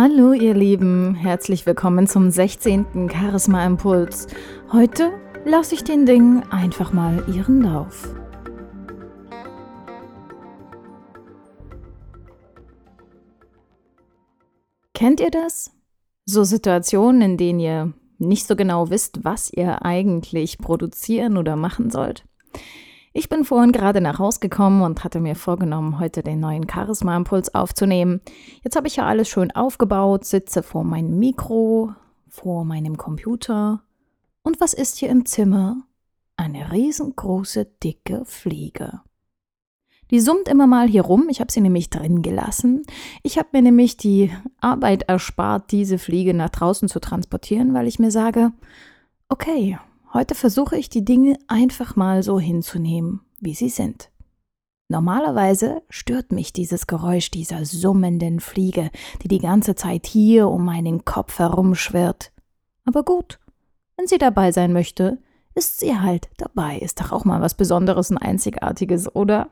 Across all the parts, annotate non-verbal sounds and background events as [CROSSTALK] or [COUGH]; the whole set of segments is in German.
Hallo ihr Lieben, herzlich willkommen zum 16. Charisma Impuls. Heute lasse ich den Dingen einfach mal ihren Lauf. Kennt ihr das? So Situationen, in denen ihr nicht so genau wisst, was ihr eigentlich produzieren oder machen sollt? Ich bin vorhin gerade nach Hause gekommen und hatte mir vorgenommen, heute den neuen Charisma-Impuls aufzunehmen. Jetzt habe ich ja alles schön aufgebaut, sitze vor meinem Mikro, vor meinem Computer. Und was ist hier im Zimmer? Eine riesengroße, dicke Fliege. Die summt immer mal hier rum. Ich habe sie nämlich drin gelassen. Ich habe mir nämlich die Arbeit erspart, diese Fliege nach draußen zu transportieren, weil ich mir sage, okay, Heute versuche ich die Dinge einfach mal so hinzunehmen, wie sie sind. Normalerweise stört mich dieses Geräusch dieser summenden Fliege, die die ganze Zeit hier um meinen Kopf herumschwirrt. Aber gut, wenn sie dabei sein möchte, ist sie halt dabei. Ist doch auch mal was Besonderes und Einzigartiges, oder?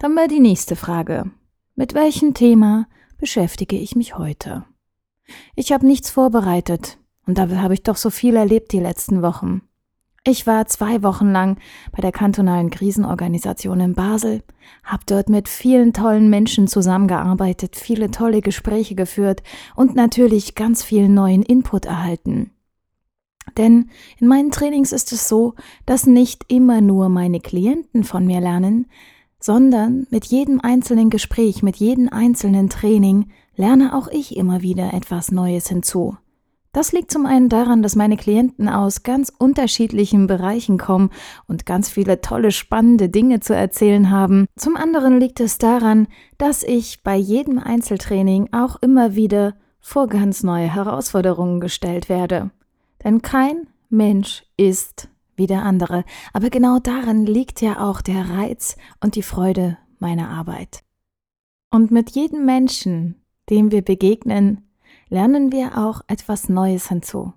Dann mal die nächste Frage. Mit welchem Thema beschäftige ich mich heute? Ich habe nichts vorbereitet. Und dabei habe ich doch so viel erlebt die letzten Wochen. Ich war zwei Wochen lang bei der kantonalen Krisenorganisation in Basel, habe dort mit vielen tollen Menschen zusammengearbeitet, viele tolle Gespräche geführt und natürlich ganz viel neuen Input erhalten. Denn in meinen Trainings ist es so, dass nicht immer nur meine Klienten von mir lernen, sondern mit jedem einzelnen Gespräch, mit jedem einzelnen Training lerne auch ich immer wieder etwas Neues hinzu. Das liegt zum einen daran, dass meine Klienten aus ganz unterschiedlichen Bereichen kommen und ganz viele tolle, spannende Dinge zu erzählen haben. Zum anderen liegt es daran, dass ich bei jedem Einzeltraining auch immer wieder vor ganz neue Herausforderungen gestellt werde. Denn kein Mensch ist wie der andere. Aber genau darin liegt ja auch der Reiz und die Freude meiner Arbeit. Und mit jedem Menschen, dem wir begegnen, lernen wir auch etwas Neues hinzu.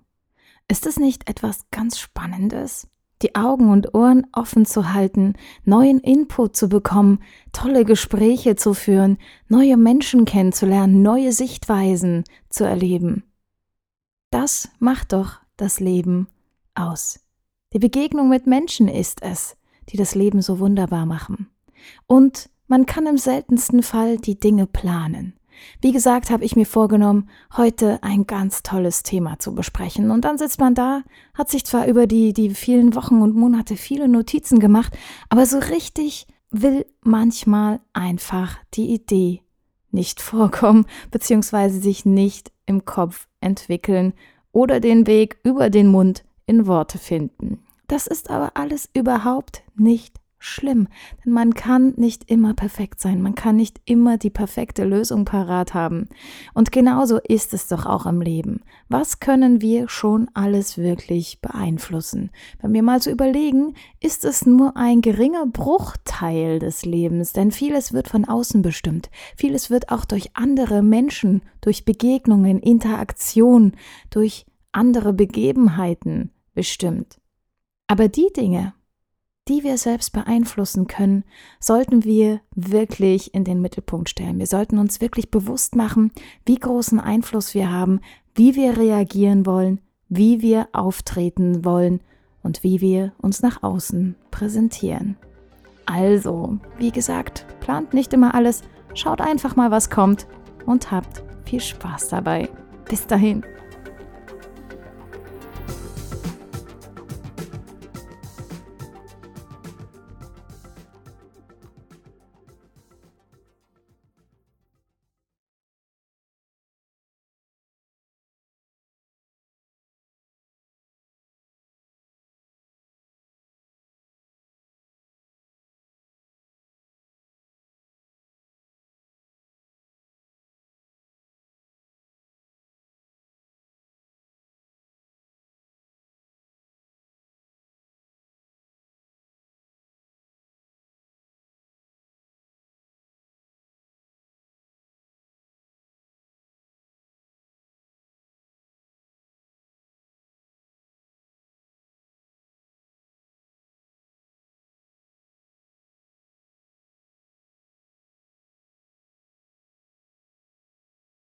Ist es nicht etwas ganz Spannendes? Die Augen und Ohren offen zu halten, neuen Input zu bekommen, tolle Gespräche zu führen, neue Menschen kennenzulernen, neue Sichtweisen zu erleben. Das macht doch das Leben aus. Die Begegnung mit Menschen ist es, die das Leben so wunderbar machen. Und man kann im seltensten Fall die Dinge planen. Wie gesagt, habe ich mir vorgenommen, heute ein ganz tolles Thema zu besprechen. Und dann sitzt man da, hat sich zwar über die, die vielen Wochen und Monate viele Notizen gemacht, aber so richtig will manchmal einfach die Idee nicht vorkommen, [LAUGHS] beziehungsweise sich nicht im Kopf entwickeln oder den Weg über den Mund in Worte finden. Das ist aber alles überhaupt nicht schlimm, denn man kann nicht immer perfekt sein, man kann nicht immer die perfekte Lösung parat haben. Und genauso ist es doch auch im Leben. Was können wir schon alles wirklich beeinflussen? Wenn wir mal so überlegen, ist es nur ein geringer Bruchteil des Lebens, denn vieles wird von außen bestimmt. Vieles wird auch durch andere Menschen, durch Begegnungen, Interaktion, durch andere Begebenheiten bestimmt. Aber die Dinge, die wir selbst beeinflussen können, sollten wir wirklich in den Mittelpunkt stellen. Wir sollten uns wirklich bewusst machen, wie großen Einfluss wir haben, wie wir reagieren wollen, wie wir auftreten wollen und wie wir uns nach außen präsentieren. Also, wie gesagt, plant nicht immer alles, schaut einfach mal, was kommt und habt viel Spaß dabei. Bis dahin.